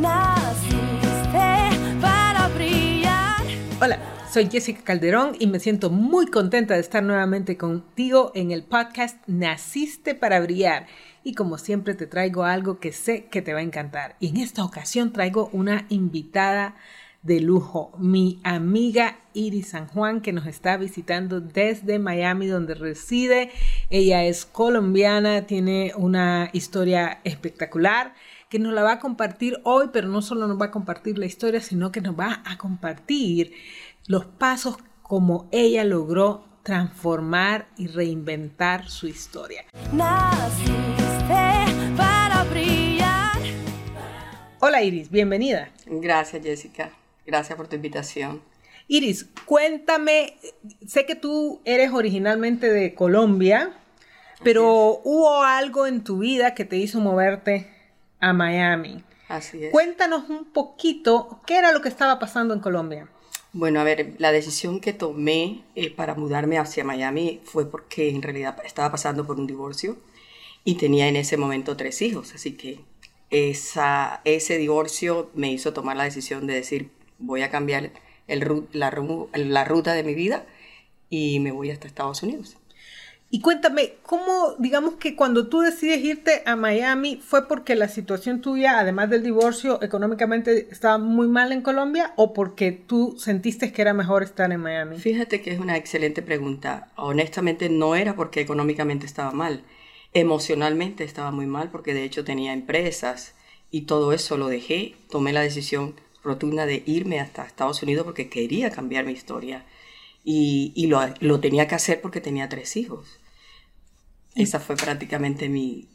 Naciste para brillar. Hola, soy Jessica Calderón y me siento muy contenta de estar nuevamente contigo en el podcast Naciste para brillar. Y como siempre te traigo algo que sé que te va a encantar. Y en esta ocasión traigo una invitada de lujo, mi amiga Iris San Juan, que nos está visitando desde Miami, donde reside. Ella es colombiana, tiene una historia espectacular que nos la va a compartir hoy, pero no solo nos va a compartir la historia, sino que nos va a compartir los pasos como ella logró transformar y reinventar su historia. Naciste para brillar. Hola Iris, bienvenida. Gracias, Jessica. Gracias por tu invitación. Iris, cuéntame, sé que tú eres originalmente de Colombia, pero hubo algo en tu vida que te hizo moverte a Miami. Así es. Cuéntanos un poquito qué era lo que estaba pasando en Colombia. Bueno, a ver, la decisión que tomé eh, para mudarme hacia Miami fue porque en realidad estaba pasando por un divorcio y tenía en ese momento tres hijos. Así que esa, ese divorcio me hizo tomar la decisión de decir, voy a cambiar el, la, la ruta de mi vida y me voy hasta Estados Unidos. Y cuéntame, ¿cómo, digamos que cuando tú decides irte a Miami, fue porque la situación tuya, además del divorcio, económicamente estaba muy mal en Colombia o porque tú sentiste que era mejor estar en Miami? Fíjate que es una excelente pregunta. Honestamente no era porque económicamente estaba mal. Emocionalmente estaba muy mal porque de hecho tenía empresas y todo eso lo dejé. Tomé la decisión rotunda de irme hasta Estados Unidos porque quería cambiar mi historia. Y, lo, lo tenía que hacer porque tenía tres hijos. Esa fue prácticamente mi,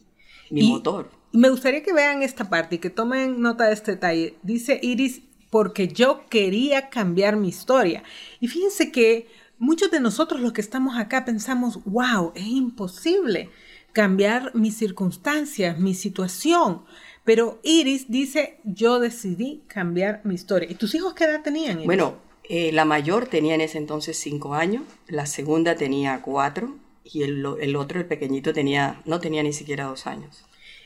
mi Y- motor. Me gustaría que vean esta parte y que tomen nota de este detalle. Dice Iris, porque yo quería cambiar mi historia. Y fíjense que muchos de nosotros los que estamos acá pensamos, wow, es imposible cambiar mis circunstancias, mi situación. Pero Iris dice, yo decidí cambiar mi historia. ¿Y tus hijos qué edad tenían? Iris? Bueno, eh, la mayor tenía en ese entonces cinco años, la segunda tenía cuatro y el, otro, el pequeñito, tenía, no tenía ni siquiera dos años.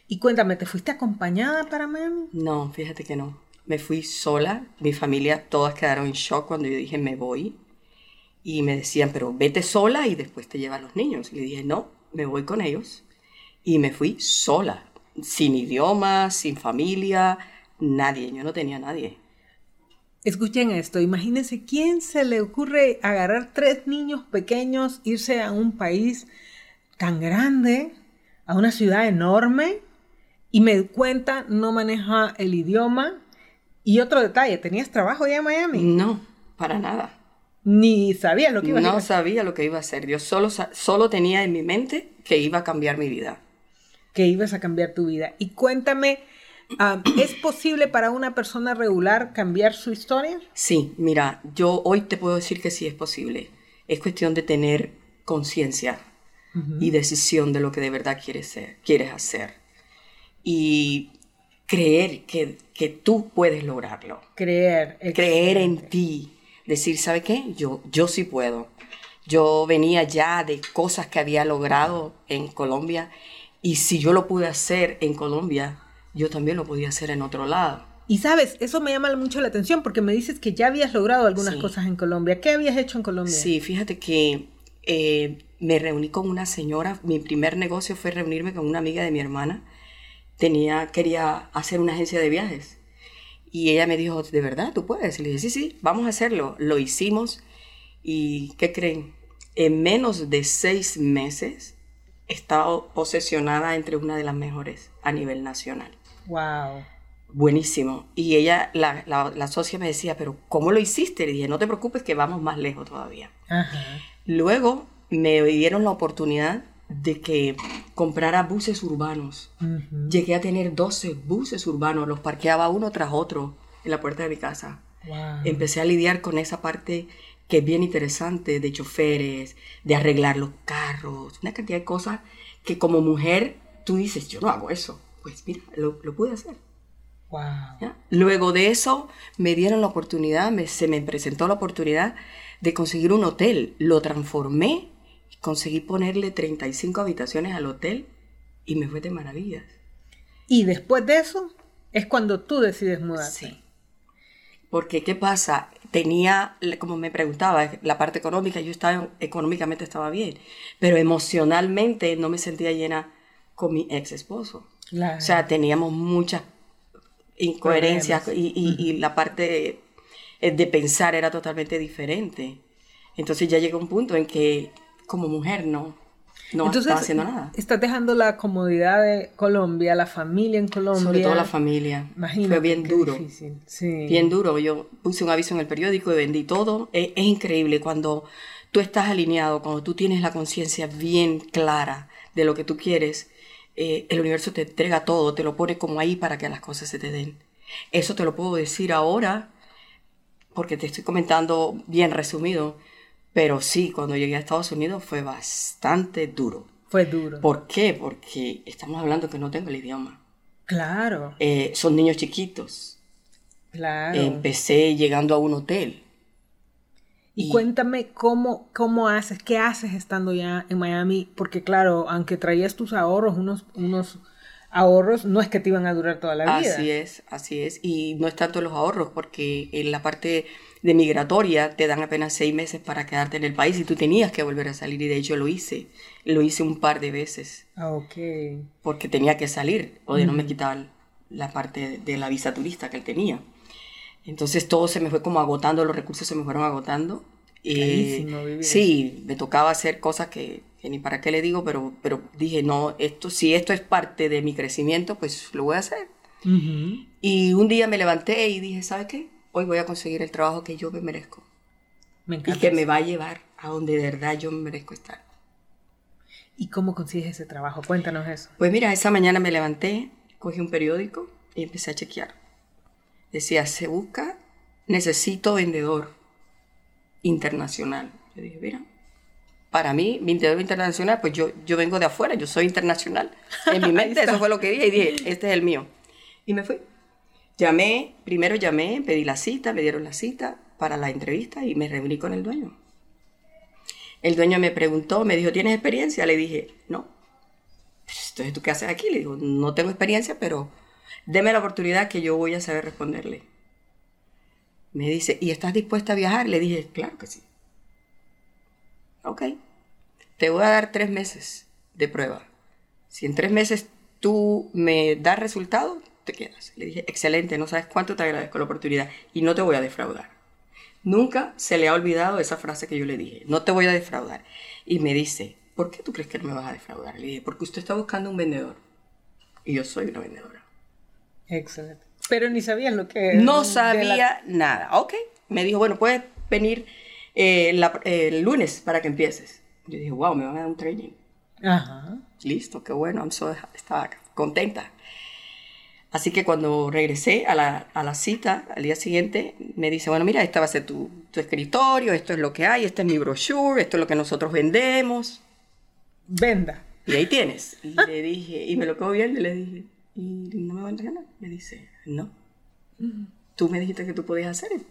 Y cuéntame, ¿te fuiste acompañada para Miami? No, fíjate que no. Me fui sola, mi familia, todas quedaron en shock cuando yo dije me voy. Y me decían, pero vete sola y después te llevas los niños. Y le dije, no, me voy con ellos. Y me fui sola, sin idioma, sin familia, nadie. Yo no tenía nadie. Escuchen esto, imagínense quién se le ocurre agarrar tres niños pequeños, irse a un país tan grande, a una ciudad enorme, y me cuenta, no maneja el idioma. Y otro detalle, ¿tenías trabajo ya en Miami? No, para nada. Ni sabías lo que ibas a No hacer. sabía lo que iba a hacer. Yo solo, solo tenía en mi mente que iba a cambiar mi vida. que ibas a cambiar tu vida. Y cuéntame, ah, ¿es posible para una persona regular cambiar su historia? Sí, mira, yo hoy te puedo decir que sí es posible. Es cuestión de tener conciencia y decisión de lo que de verdad quieres ser, quieres hacer. Y creer que, que tú puedes lograrlo. Creer. Creer en ti. Decir, ¿sabe qué? Yo, yo sí puedo. Yo venía ya de cosas que había logrado en Colombia y si yo lo pude hacer en Colombia, yo también lo podía hacer en otro lado. Y sabes, eso me llama mucho la atención porque me dices que ya habías logrado algunas Sí. cosas en Colombia. ¿Qué habías hecho en Colombia? Sí, fíjate que eh, me reuní con una señora. Mi primer negocio fue reunirme con una amiga de mi hermana. Tenía, quería hacer una agencia de viajes. Y ella me dijo, ¿de verdad tú puedes? Y le dije, sí, sí, vamos a hacerlo. Lo hicimos. ¿Y qué creen? En menos de seis meses estaba posesionada entre una de las mejores a nivel nacional. Wow. Buenísimo. Y ella, la, la, la socia me decía, pero ¿cómo lo hiciste? Le dije, no te preocupes que vamos más lejos todavía. Ajá. Luego me dieron la oportunidad de que comprara buses urbanos. Llegué a tener 12 buses urbanos, los parqueaba uno tras otro en la puerta de mi casa. Wow. Empecé a lidiar con esa parte que es bien interesante de choferes, de arreglar los carros, una cantidad de cosas que como mujer tú dices, yo no hago eso. Pues mira, lo, lo pude hacer. Wow. ¿ya? Luego de eso me dieron la oportunidad, me- se me presentó la oportunidad de conseguir un hotel. Lo transformé, conseguí ponerle 35 habitaciones al hotel y me fue de maravillas. Y después de eso, Es cuando tú decides mudarte. Sí. Porque, ¿qué pasa? Tenía, como me preguntaba, la parte económica, yo estaba, económicamente estaba bien, pero emocionalmente no me sentía llena con mi ex esposo. Claro. O sea, teníamos muchas incoherencias y, y- y la parte de pensar era totalmente diferente. Entonces ya llegó un punto en que como mujer no, no estaba haciendo nada. estás dejando la comodidad de Colombia, la familia en Colombia. Sobre todo la familia. Imagínate Fue bien duro. Sí. Bien duro. Yo puse un aviso en el periódico y vendí todo. Es, es increíble cuando tú estás alineado, cuando tú tienes la conciencia bien clara de lo que tú quieres, eh, el universo te entrega todo, te lo pone como ahí para que las cosas se te den. Eso te lo puedo decir ahora porque te estoy comentando bien resumido, pero sí, cuando llegué a Estados Unidos fue bastante duro. Fue duro. ¿Por qué? Porque estamos hablando que no tengo el idioma. Claro, Eh, son niños chiquitos. claro. Empecé llegando a un hotel. Y Y- cuéntame cómo, cómo haces, qué haces estando ya en Miami, porque claro, aunque traías tus ahorros, unos, unos ahorros, no es que te iban a durar toda la vida. Así es, así es. Y no es tanto los ahorros, porque en la parte de migratoria te dan apenas seis meses para quedarte en el país y tú tenías que volver a salir. Y de hecho lo hice. Lo hice un par de veces, Ah, ok. porque tenía que salir, o de no me quitar la parte de la visa turista que él tenía. Entonces todo se me fue como agotando, los recursos se me fueron agotando. Eh, Carísimo vivir sí, me tocaba hacer cosas que, que ni para qué le digo, pero, pero dije, no, esto, si esto es parte de mi crecimiento, pues lo voy a hacer. Ujú. Y un día me levanté y dije, ¿sabes qué? Hoy voy a conseguir el trabajo que yo me merezco Me y encanta. que me va a llevar a donde de verdad yo me merezco estar. ¿Y cómo consigues ese trabajo? Cuéntanos eso. Pues mira, esa mañana me levanté, cogí un periódico y empecé a chequear. Decía, se busca, necesito vendedor internacional. Yo dije, mira, para mí, vendedor internacional, pues yo, yo vengo de afuera, yo soy internacional. En mi mente eso fue lo que dije y dije, este es el mío. Y me fui. Llamé, primero llamé, pedí la cita, me dieron la cita para la entrevista y me reuní con el dueño. El dueño me preguntó, me dijo, ¿tienes experiencia? Le dije, no. Entonces, ¿tú qué haces aquí? Le digo, no tengo experiencia, pero deme la oportunidad que yo voy a saber responderle. Me dice, ¿y estás dispuesta a viajar? Le dije, claro que sí. Ok. Te voy a dar tres meses de prueba. Si en tres meses tú me das resultado, te quedas. Le dije, excelente, no sabes cuánto te agradezco la oportunidad y no te voy a defraudar. Nunca se le ha olvidado esa frase que yo le dije, no te voy a defraudar. Y me dice, ¿por qué tú crees que no me vas a defraudar? Le dije, porque usted está buscando un vendedor. Y yo soy una vendedora. Excelente. Pero ni sabías lo que... No sabía la- nada. Ok. Me dijo, bueno, puedes venir eh, la- el lunes para que empieces. Yo dije, wow, me van a dar un training. Ajá. Listo, qué bueno, I'm so- estaba contenta. Así que cuando regresé a la, a la cita, al día siguiente, me dice, bueno, mira, este va a ser tu, tu escritorio, esto es lo que hay, este es mi brochure, esto es lo que nosotros vendemos. Venda. Y ahí tienes. Y le dije, y me lo quedo viendo y le dije, ¿y no me va a entrenar? Me dice, no. Tú me dijiste que tú podías hacer it".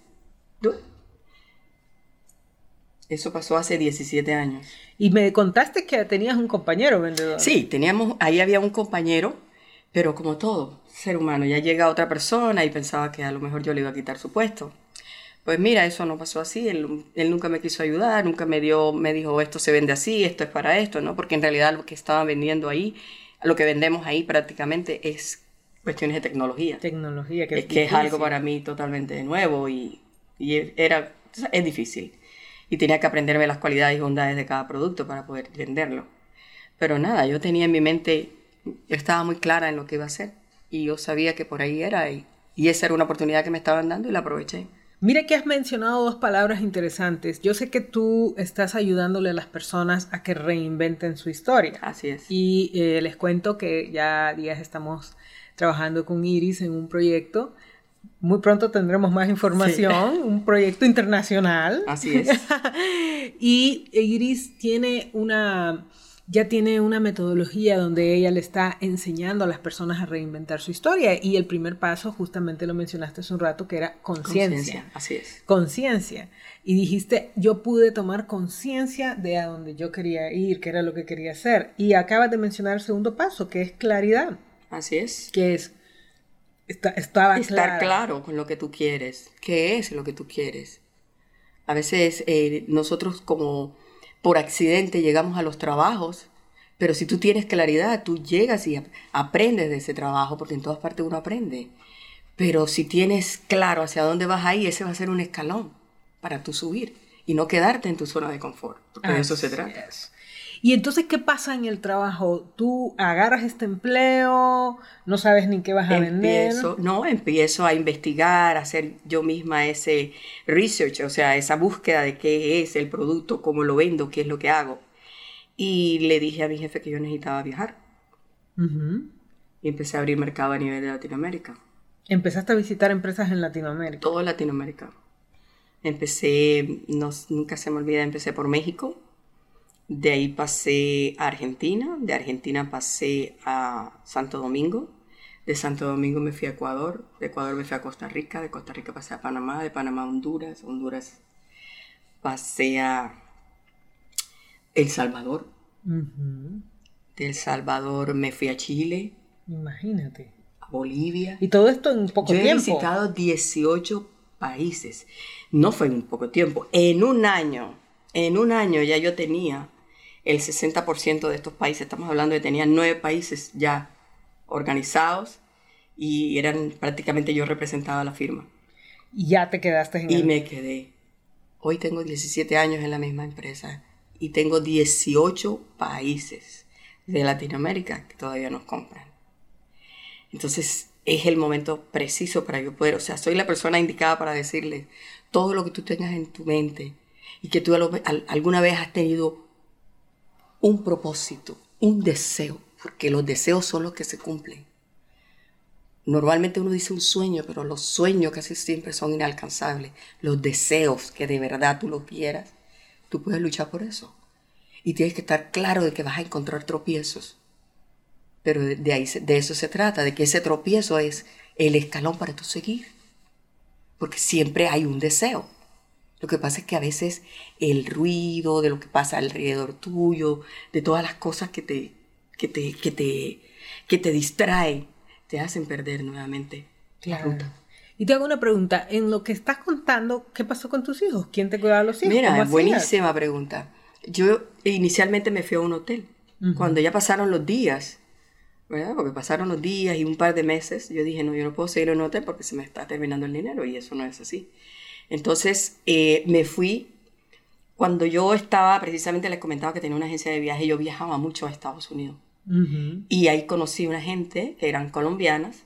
Eso pasó hace 17 años. Y me contaste que tenías un compañero vendedor. Sí, teníamos, ahí había un compañero, pero como todo ser humano, ya llega otra persona y pensaba que a lo mejor yo le iba a quitar su puesto. Pues mira, eso no pasó así, él, él nunca me quiso ayudar, nunca me dio, me dijo esto se vende así, esto es para esto, ¿no? Porque en realidad lo que estaban vendiendo ahí, lo que vendemos ahí prácticamente es cuestiones de tecnología. Tecnología. Que es que es algo para mí totalmente nuevo y, y era, es difícil. Y tenía que aprenderme las cualidades y bondades de cada producto para poder venderlo. Pero nada, yo tenía en mi mente, yo estaba muy clara en lo que iba a hacer y yo sabía que por ahí era y, y esa era una oportunidad que me estaban dando y la aproveché. Mira que has mencionado dos palabras interesantes. Yo sé que tú estás ayudándole a las personas a que reinventen su historia. Así es. Y eh, les cuento que ya días estamos trabajando con Iris en un proyecto. Muy pronto tendremos más información, un proyecto internacional. Así es. y Iris tiene una, ya tiene una metodología donde ella le está enseñando a las personas a reinventar su historia. Y el primer paso, justamente lo mencionaste hace un rato, que era conciencia. Así es. Conciencia. Y dijiste, yo pude tomar conciencia de a dónde yo quería ir, qué era lo que quería hacer. Y acabas de mencionar el segundo paso, que es claridad, Así es. que es Está- estaba estar clara. claro con lo que tú quieres. ¿Qué es lo que tú quieres? A veces eh, nosotros como por accidente llegamos a los trabajos, pero si tú tienes claridad, tú llegas y ap- aprendes de ese trabajo, porque en todas partes uno aprende. Pero si tienes claro hacia dónde vas ahí, ese va a ser un escalón para tú subir y no quedarte en tu zona de confort, porque de eso se trata. Y entonces, ¿qué pasa en el trabajo? Tú agarras este empleo, no sabes ni qué vas a vender. Empiezo, no, empiezo a investigar, a hacer yo misma ese research, o sea, esa búsqueda de qué es el producto, cómo lo vendo, qué es lo que hago. Y le dije a mi jefe que yo necesitaba viajar. Y empecé a abrir mercado a nivel de Latinoamérica, Empezaste a visitar empresas en Latinoamérica. todo Latinoamérica. Empecé, no, nunca se me olvida, empecé por México, de ahí pasé a Argentina, de Argentina pasé a Santo Domingo, de Santo Domingo me fui a Ecuador, de Ecuador me fui a Costa Rica, de Costa Rica pasé a Panamá, de Panamá a Honduras, Honduras pasé a El Salvador, de El Salvador me fui a Chile, Imagínate. a Bolivia. Y todo esto en poco Yo he tiempo. visitado 18 países. No fue en poco tiempo. En un año, en un año ya yo tenía el 60% de estos países. Estamos hablando de tenía nueve países ya organizados y eran prácticamente yo representaba la firma. Y ya te quedaste en Y el... me quedé. Hoy tengo 17 años en la misma empresa y tengo 18 países de Latinoamérica que todavía nos compran. Entonces es el momento preciso para yo poder, o sea, soy la persona indicada para decirles todo lo que tú tengas en tu mente y que tú alguna vez has tenido un propósito, un deseo, porque los deseos son los que se cumplen. Normalmente uno dice un sueño, pero los sueños casi siempre son inalcanzables. Los deseos que de verdad tú lo quieras, tú puedes luchar por eso. Y tienes que estar claro de que vas a encontrar tropiezos. Pero de, ahí, de eso se trata, de que ese tropiezo es el escalón para tú seguir. Porque siempre hay un deseo. Lo que pasa es que a veces el ruido de lo que pasa alrededor tuyo, de todas las cosas que te, que te, que te, que te distraen, te hacen perder nuevamente la Claro. ruta. Y te hago una pregunta. En lo que estás contando, ¿qué pasó con tus hijos? ¿Quién te cuidaba a los hijos? ¿Cómo Mira, buenísima pregunta. Yo inicialmente me fui a un hotel. Cuando ya pasaron los días, ¿verdad? Porque pasaron los días y un par de meses, yo dije, no, yo no puedo seguir en un hotel porque se me está terminando el dinero y eso no es así. Entonces eh, me fui, cuando yo estaba, precisamente les comentaba que tenía una agencia de viaje, yo viajaba mucho a Estados Unidos. Y ahí conocí una gente que eran colombianas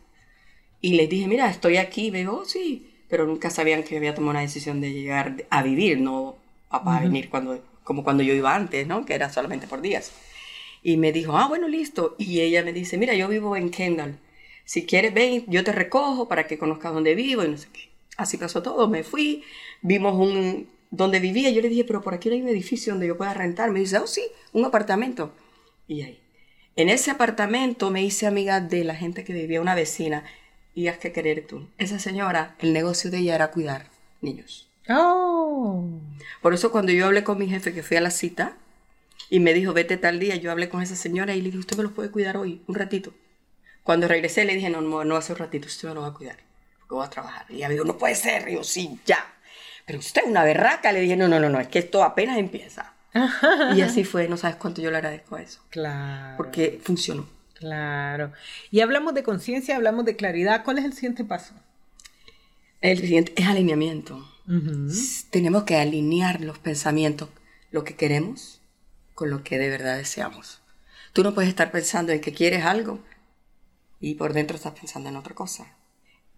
y les dije, mira, estoy aquí. Me dijo, "Oh, sí, pero nunca sabían que había tomado una decisión de llegar a vivir, no a, a venir cuando, como cuando yo iba antes, ¿no? Que era solamente por días. Y me dijo, ah, bueno, listo. Y ella me dice, mira, yo vivo en Kendall. Si quieres, ven, yo te recojo para que conozcas dónde vivo y no sé qué. Así pasó todo. Me fui, vimos un donde vivía. Yo le dije, pero por aquí no hay un edificio donde yo pueda rentar. Me dice, oh, sí, un apartamento. Y ahí. En ese apartamento me hice amiga de la gente que vivía, una vecina. Y haz que querer tú. Esa señora, el negocio de ella era cuidar niños. Oh. Por eso cuando yo hablé con mi jefe que fui a la cita y me dijo, vete tal día, yo hablé con esa señora y le dije, usted me los puede cuidar hoy, un ratito. Cuando regresé le dije, no, no, no hace un ratito, usted me lo va a cuidar, voy a trabajar. Y ella me dijo, no puede ser, y yo, sí, ya. Pero usted es una berraca, le dije, no, no, no, no, es que esto apenas empieza. y así fue, no sabes cuánto yo le agradezco a eso, Claro. porque funcionó. Claro. Y hablamos de conciencia, hablamos de claridad. ¿Cuál es el siguiente paso? El siguiente es alineamiento. Ujú. Tenemos que alinear los pensamientos, lo que queremos, con lo que de verdad deseamos. Tú no puedes estar pensando en que quieres algo y por dentro estás pensando en otra cosa.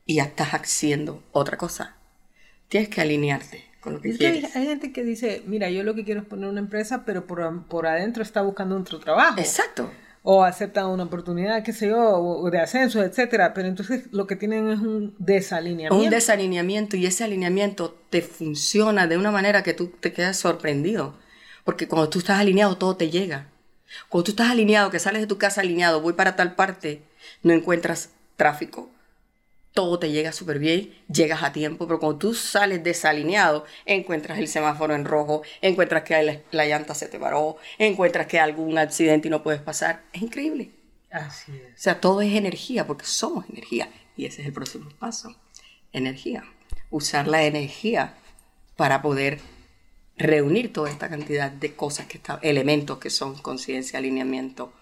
Y ya estás haciendo otra cosa. Tienes que alinearte con lo que Es que hay, quieres. hay gente que dice, mira, yo lo que quiero es poner una empresa, pero por, por adentro está buscando otro trabajo. Exacto. O acepta una oportunidad, qué sé yo, o o de ascenso, etcétera. Pero entonces lo que tienen es un desalineamiento. Un desalineamiento y ese alineamiento te funciona de una manera que tú te quedas sorprendido. Porque cuando tú estás alineado todo te llega. Cuando tú estás alineado, que sales de tu casa alineado, voy para tal parte, no encuentras tráfico. Todo te llega súper bien, llegas a tiempo, pero cuando tú sales desalineado, encuentras el semáforo en rojo, encuentras que la, la llanta se te paró, encuentras que hay algún accidente y no puedes pasar. Es increíble. Así es. O sea, todo es energía, porque somos energía. Y ese es el próximo paso. Energía. Usar la energía para poder reunir toda esta cantidad de cosas que están, elementos que son conciencia, alineamiento.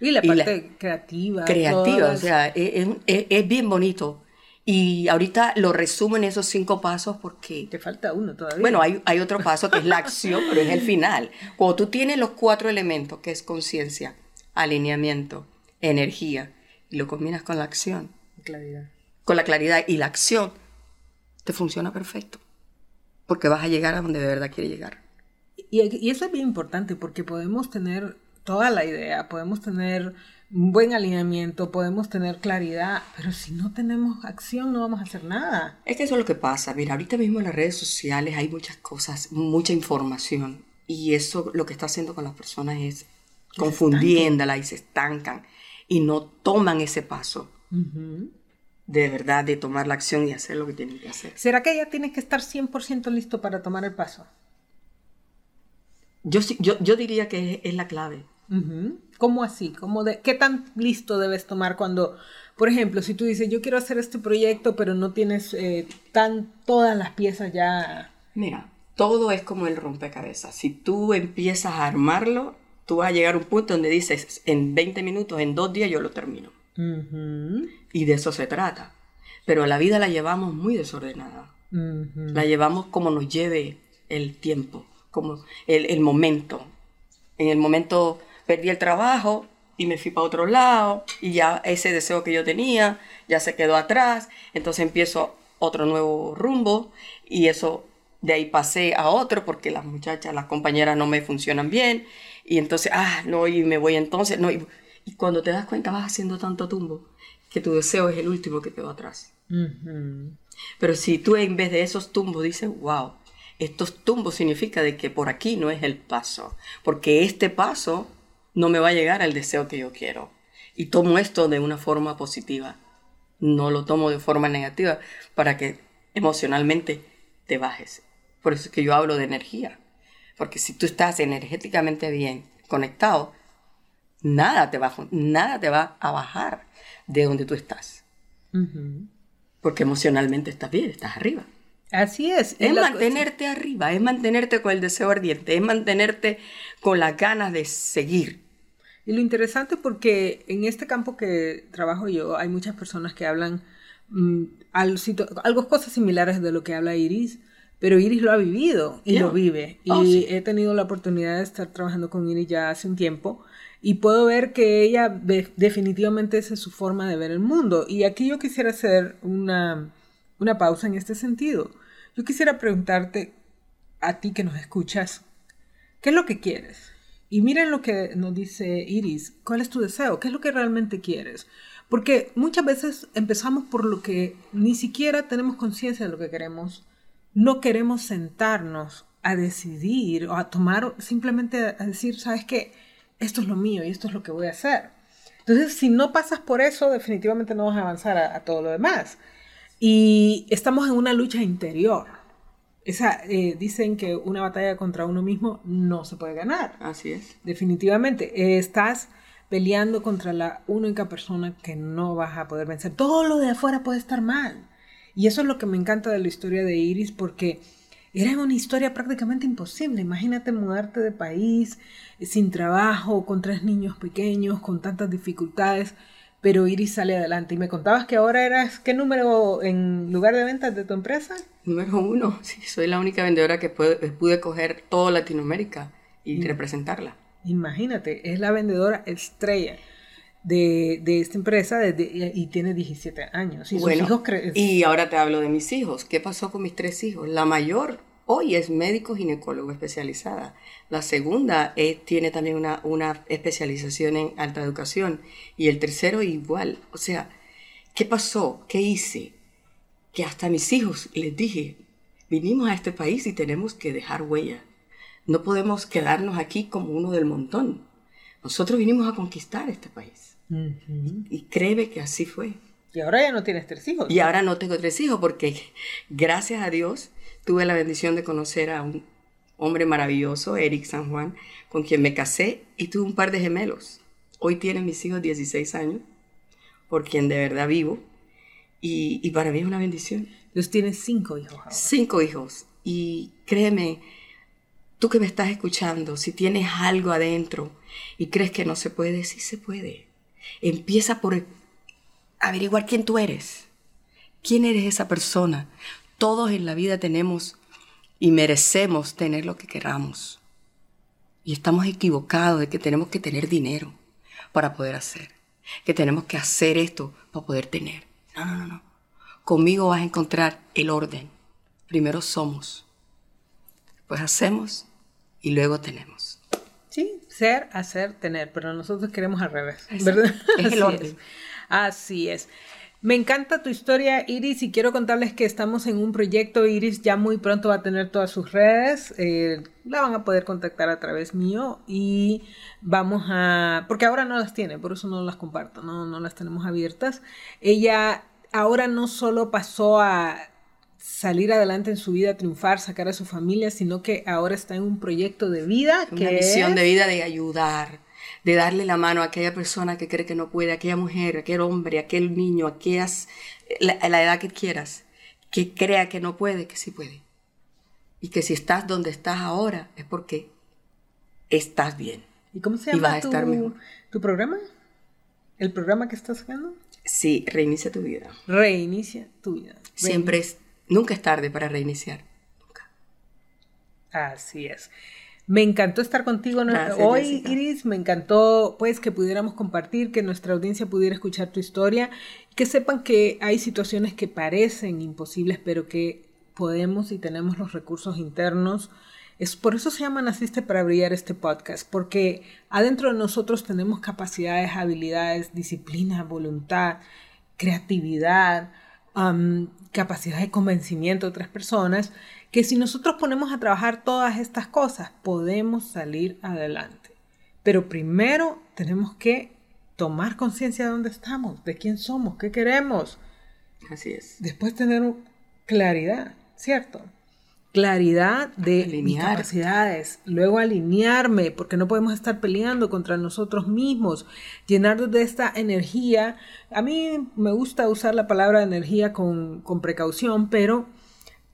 Y la Y la- parte creativa. Creativa, todas- o sea, es, es- es bien bonito. Y ahorita lo resumo en esos cinco pasos porque Te falta uno todavía. bueno, hay, hay otro paso que es la acción, pero es el final. Cuando tú tienes los cuatro elementos, que es conciencia, alineamiento, energía, y lo combinas con la acción, Claridad. con la claridad y la acción, te funciona perfecto. Porque vas a llegar a donde de verdad quieres llegar. Y, y eso es bien importante porque podemos tener toda la idea, podemos tener un buen alineamiento, podemos tener claridad, pero si no tenemos acción no vamos a hacer nada. Es que eso es lo que pasa. Mira, ahorita mismo en las redes sociales hay muchas cosas, mucha información. Y eso lo que está haciendo con las personas es confundiéndola y se estancan y no toman ese paso de verdad de tomar la acción y hacer lo que tienen que hacer. ¿Será que ya tienes que estar 100% listo para tomar el paso? Yo, sí- yo, yo diría que es, es la clave. ¿Cómo así? ¿Cómo de, ¿Qué tan listo debes tomar cuando, por ejemplo, si tú dices, yo quiero hacer este proyecto, pero no tienes eh, tan, todas las piezas ya... Mira, todo es como el rompecabezas. Si tú empiezas a armarlo, tú vas a llegar a un punto donde dices, en 20 minutos, en dos días yo lo termino. Y de eso se trata. Pero la vida la llevamos muy desordenada. La llevamos como nos lleve el tiempo, como el, el momento. En el momento perdí el trabajo y me fui para otro lado y ya ese deseo que yo tenía ya se quedó atrás. Entonces empiezo otro nuevo rumbo y eso de ahí pasé a otro porque las muchachas, las compañeras no me funcionan bien y entonces, ah, no, y me voy entonces, no. Y, y cuando te das cuenta vas haciendo tanto tumbo que tu deseo es el último que quedó atrás. Ujú. Pero si tú en vez de esos tumbos dices, wow, estos tumbos significa de que por aquí no es el paso, porque este paso no me va a llegar al deseo que yo quiero. Y tomo esto de una forma positiva, no lo tomo de forma negativa para que emocionalmente te bajes. Por eso es que yo hablo de energía, porque si tú estás energéticamente bien conectado, nada te va nada te va a bajar de donde tú estás, porque emocionalmente estás bien, estás arriba. Así es. y Es mantenerte arriba, es mantenerte con el deseo ardiente, es mantenerte con las ganas de seguir. Y lo interesante porque en este campo que trabajo yo hay muchas personas que hablan mm, al- situ- algo cosas similares de lo que habla Iris, pero Iris lo ha vivido y Ya. lo vive. Y Oh, sí. he tenido la oportunidad de estar trabajando con Iris ya hace un tiempo y puedo ver que ella definitivamente esa es su forma de ver el mundo. Y aquí yo quisiera hacer una, una pausa en este sentido. Yo quisiera preguntarte a ti que nos escuchas, ¿qué es lo que quieres? Y miren lo que nos dice Iris, ¿cuál es tu deseo? ¿Qué es lo que realmente quieres? Porque muchas veces empezamos por lo que ni siquiera tenemos conciencia de lo que queremos. No queremos sentarnos a decidir o a tomar, simplemente a decir, ¿sabes qué? Esto es lo mío y esto es lo que voy a hacer. Entonces, si no pasas por eso, definitivamente no vas a avanzar a, todo lo demás. Y estamos en una lucha interior. Esa, eh, dicen que una batalla contra uno mismo no se puede ganar. Así es. Definitivamente. Eh, estás peleando contra la única persona que no vas a poder vencer. Todo lo de afuera puede estar mal. Y eso es lo que me encanta de la historia de Iris porque era una historia prácticamente imposible. Imagínate mudarte de país sin trabajo, con tres niños pequeños, con tantas dificultades. Pero Iris sale adelante. Y me contabas que ahora eras, ¿qué número en lugar de ventas de tu empresa? Número uno, sí, soy la única vendedora que puede- pude coger toda Latinoamérica y representarla. Imagínate, es la vendedora estrella de, de esta empresa desde- y tiene 17 años. Y Bueno, hijos y ahora te hablo de mis hijos. ¿Qué pasó con mis tres hijos? La mayor hoy es médico ginecólogo especializada. La segunda eh, tiene también una, una especialización en alta educación. Y el tercero igual. O sea, ¿qué pasó? ¿Qué hice? Que hasta a mis hijos les dije, vinimos a este país y tenemos que dejar huella. No podemos quedarnos aquí como uno del montón. Nosotros vinimos a conquistar este país. Y créeme que así fue. Y ahora ya no tienes tres hijos. Y ahora no tengo tres hijos porque gracias a Dios tuve la bendición de conocer a un hombre maravilloso, Eric San Juan, con quien me casé y tuve un par de gemelos. Hoy tienen mis hijos 16 años, por quien de verdad vivo. Y, y para mí es una bendición. Entonces tienes cinco hijos ahora. Cinco hijos. Y créeme, tú que me estás escuchando, si tienes algo adentro y crees que no se puede, sí se puede. Empieza por averiguar quién tú eres. ¿Quién eres esa persona? Todos en la vida tenemos y merecemos tener lo que queramos. Y estamos equivocados de que tenemos que tener dinero para poder hacer. Que tenemos que hacer esto para poder tener. No, no, no, no. Conmigo vas a encontrar el orden. Primero somos, después hacemos y luego tenemos. Sí, ser, hacer, tener, pero nosotros queremos al revés, Exacto. ¿verdad? Es el Así orden. es. Así es. Me encanta tu historia, Iris, y quiero contarles que estamos en un proyecto. Iris ya muy pronto va a tener todas sus redes. eh, la van a poder contactar a través mío y vamos a... Porque ahora no las tiene, por eso no las comparto, no, no las tenemos abiertas. Ella ahora no solo pasó a salir adelante en su vida, triunfar, sacar a su familia, sino que ahora está en un proyecto de vida que Una misión es- de vida de ayudar, de darle la mano a aquella persona que cree que no puede, a aquella mujer, a aquel hombre, a aquel niño, a aquellas, la, a la edad que quieras, que crea que no puede, que sí puede. Y que si estás donde estás ahora es porque estás bien. ¿Y cómo se Y vas llama a tu, estar mejor. tu programa? ¿El programa que estás sacando? Sí, reinicia tu vida. Reinicia tu vida. Siempre es, nunca es tarde para reiniciar. Nunca. Así es. Me encantó estar contigo hoy, Jessica. Iris. Me encantó pues que pudiéramos compartir, que nuestra audiencia pudiera escuchar tu historia, que sepan que hay situaciones que parecen imposibles, pero que podemos y tenemos los recursos internos. Es por eso se llama Naciste para brillar este podcast, porque adentro de nosotros tenemos capacidades, habilidades, disciplina, voluntad, creatividad, am, capacidad de convencimiento de otras personas, que si nosotros ponemos a trabajar todas estas cosas, podemos salir adelante. Pero primero tenemos que tomar conciencia de dónde estamos, de quién somos, qué queremos. Así es. Después tener claridad, ¿cierto? Claridad de mis Alinear. capacidades, luego alinearme, porque no podemos estar peleando contra nosotros mismos, llenarnos de esta energía. A mí me gusta usar la palabra energía con, con precaución, pero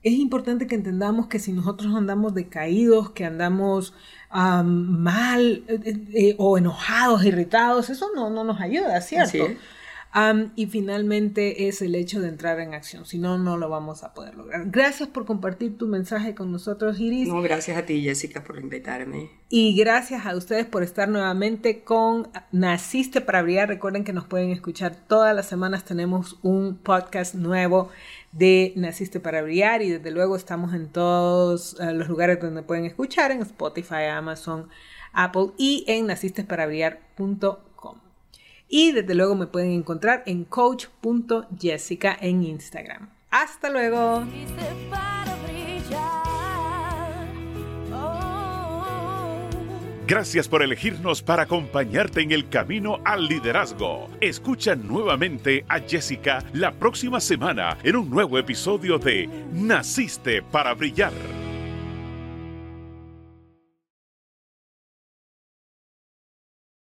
es importante que entendamos que si nosotros andamos decaídos, que andamos am, mal eh, eh, eh, o enojados, irritados, eso no, no nos ayuda, Así ¿cierto? es. Am, y finalmente es el hecho de entrar en acción, si no, no lo vamos a poder lograr. Gracias por compartir tu mensaje con nosotros, Iris. No, gracias a ti, Jessica, por invitarme. Y gracias a ustedes por estar nuevamente con Naciste para Brillar. Recuerden que nos pueden escuchar todas las semanas. Tenemos un podcast nuevo de Naciste para Brillar y desde luego estamos en todos eh, los lugares donde pueden escuchar, en Spotify, Amazon, Apple y en nacistesparabrillar.com. Y desde luego me pueden encontrar en coach.jessica en Instagram. Hasta luego. Naciste para brillar. Oh. Gracias por elegirnos para acompañarte en el camino al liderazgo. Escucha nuevamente a Jessica la próxima semana en un nuevo episodio de Naciste para Brillar.